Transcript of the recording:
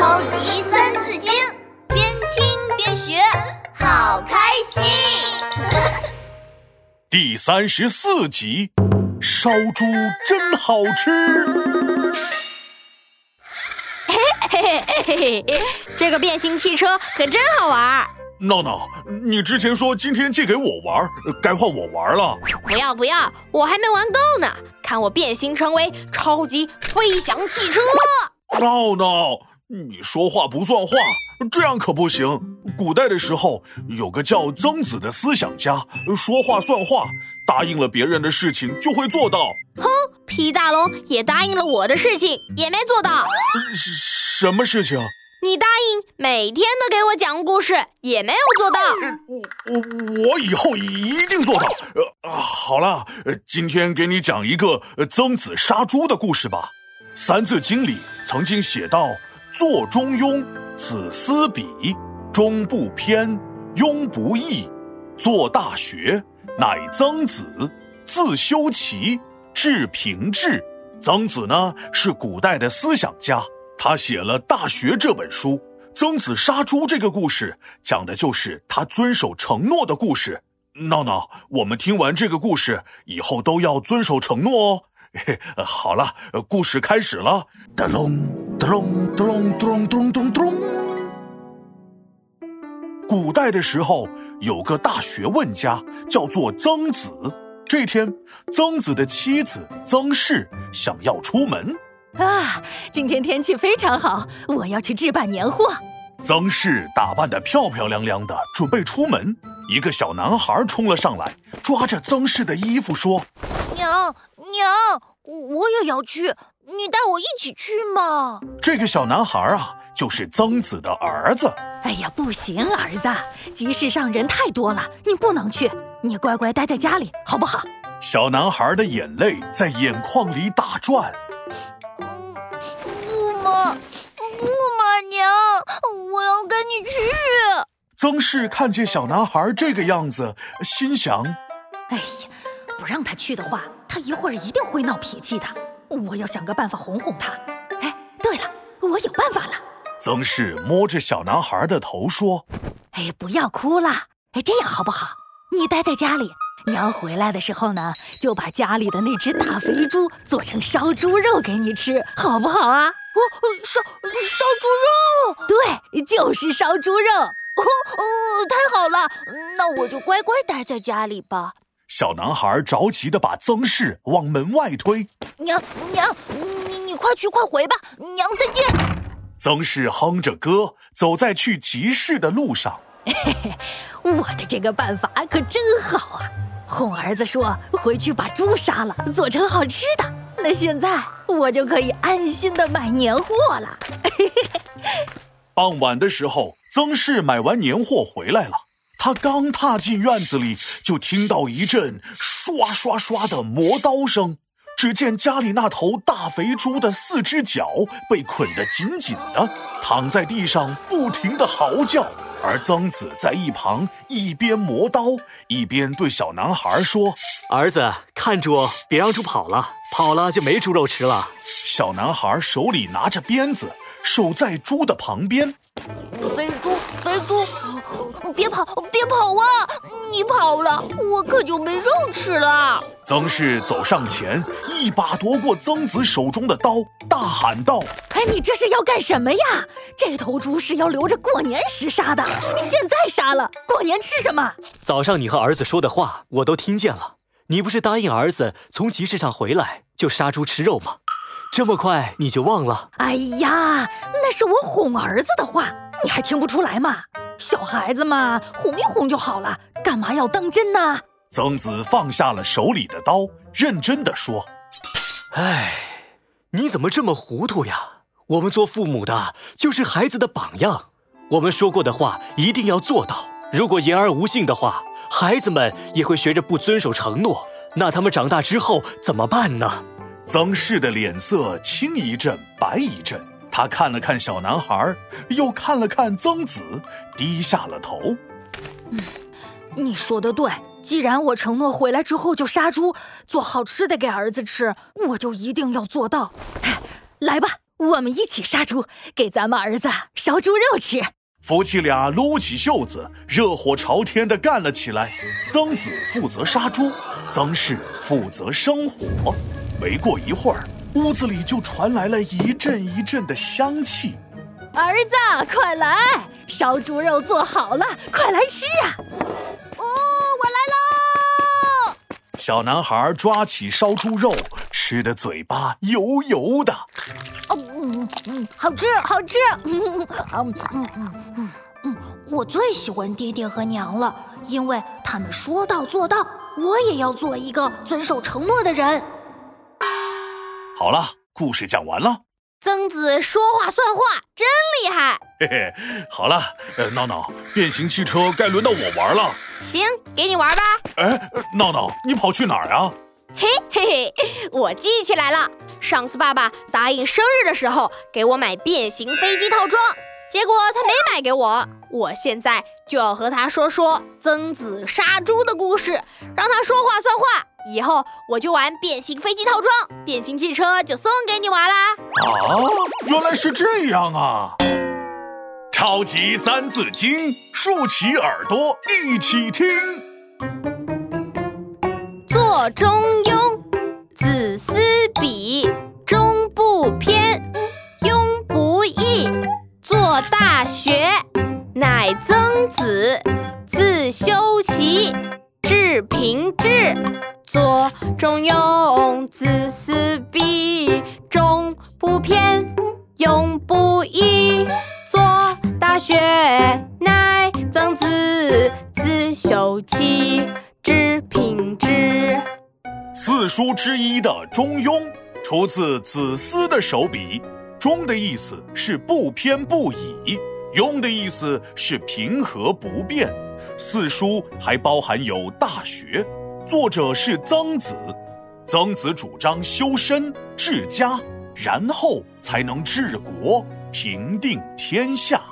超级三字经，边听边学，好开心。第三十四集，烧猪真好吃。嘿嘿嘿嘿嘿，这个变形汽车可真好玩。闹闹，你之前说今天借给我玩，该换我玩了。不要不要，我还没玩够呢。看我变形成为超级飞翔汽车。闹闹，你说话不算话，这样可不行。古代的时候，有个叫曾子的思想家，说话算话，答应了别人的事情就会做到。哼，皮大龙也答应了我的事情，也没做到。什什么事情？你答应每天都给我讲故事，也没有做到。我我我以后一定做到。呃，好了，今天给你讲一个曾子杀猪的故事吧。《三字经》里曾经写道：“坐中庸，子思笔；中不偏，庸不易。作大学，乃曾子。自修齐，至平治。”曾子呢，是古代的思想家。他写了《大学》这本书，曾子杀猪这个故事讲的就是他遵守承诺的故事。闹闹，我们听完这个故事以后都要遵守承诺哦。好了，故事开始了。咚咚咚咚咚咚咚。古代的时候，有个大学问家叫做曾子。这天，曾子的妻子曾氏想要出门。啊，今天天气非常好，我要去置办年货。曾氏打扮得漂漂亮亮的，准备出门。一个小男孩冲了上来，抓着曾氏的衣服说：“娘娘，我也要去，你带我一起去嘛。”这个小男孩啊，就是曾子的儿子。哎呀，不行，儿子，集市上人太多了，你不能去，你乖乖待在家里，好不好？小男孩的眼泪在眼眶里打转。不嘛，娘，我要跟你去。曾氏看见小男孩这个样子，心想：哎呀，不让他去的话，他一会儿一定会闹脾气的。我要想个办法哄哄他。哎，对了，我有办法了。曾氏摸着小男孩的头说：“哎，不要哭啦。哎，这样好不好？你待在家里，娘回来的时候呢，就把家里的那只大肥猪做成烧猪肉给你吃，好不好啊？”哦，烧烧猪肉，对，就是烧猪肉。哦哦，太好了，那我就乖乖待在家里吧。小男孩着急的把曾氏往门外推。娘娘，你你快去快回吧。娘再见。曾氏哼着歌，走在去集市的路上。嘿嘿，我的这个办法可真好啊！哄儿子说回去把猪杀了，做成好吃的。那现在我就可以安心的买年货了。傍晚的时候，曾氏买完年货回来了。他刚踏进院子里，就听到一阵刷刷刷的磨刀声。只见家里那头大肥猪的四只脚被捆得紧紧的，躺在地上不停地嚎叫。而曾子在一旁一边磨刀，一边对小男孩说：“儿子，看住，别让猪跑了，跑了就没猪肉吃了。”小男孩手里拿着鞭子，守在猪的旁边。肥猪，肥猪，别跑，别跑啊！你跑了，我可就没肉吃了。曾氏走上前，一把夺过曾子手中的刀，大喊道：“哎，你这是要干什么呀？这头猪是要留着过年时杀的，现在杀了，过年吃什么？”早上你和儿子说的话，我都听见了。你不是答应儿子从集市上回来就杀猪吃肉吗？这么快你就忘了？哎呀，那是我哄儿子的话，你还听不出来吗？小孩子嘛，哄一哄就好了，干嘛要当真呢？曾子放下了手里的刀，认真的说：“哎，你怎么这么糊涂呀？我们做父母的就是孩子的榜样，我们说过的话一定要做到。如果言而无信的话，孩子们也会学着不遵守承诺，那他们长大之后怎么办呢？”曾氏的脸色青一阵白一阵，他看了看小男孩，又看了看曾子，低下了头。嗯，你说的对，既然我承诺回来之后就杀猪，做好吃的给儿子吃，我就一定要做到。来吧，我们一起杀猪，给咱们儿子烧猪肉吃。夫妻俩撸起袖子，热火朝天地干了起来。曾子负责杀猪，曾氏负责生火。没过一会儿，屋子里就传来了一阵一阵的香气。儿子，快来，烧猪肉做好了，快来吃啊！哦，我来喽！小男孩抓起烧猪肉，吃的嘴巴油油的。哦，嗯嗯，好吃，好吃。嗯嗯嗯嗯嗯，我最喜欢爹爹和娘了，因为他们说到做到。我也要做一个遵守承诺的人。好了，故事讲完了。曾子说话算话，真厉害。嘿嘿，好了，呃，闹闹，变形汽车该轮到我玩了。行，给你玩吧。哎，闹闹，你跑去哪儿啊？嘿嘿嘿，我记起来了，上次爸爸答应生日的时候给我买变形飞机套装，结果他没买给我。我现在就要和他说说曾子杀猪的故事，让他说话算话。以后我就玩变形飞机套装，变形汽车就送给你玩啦！啊，原来是这样啊！超级三字经，竖起耳朵一起听。做中中庸，子思笔，中不偏，庸不易。做大学，乃曾子，自修齐，至平治。四书之一的《中庸》出自子思的手笔。中的意思是不偏不倚，庸的意思是平和不变。四书还包含有大学。作者是曾子，曾子主张修身治家，然后才能治国平定天下。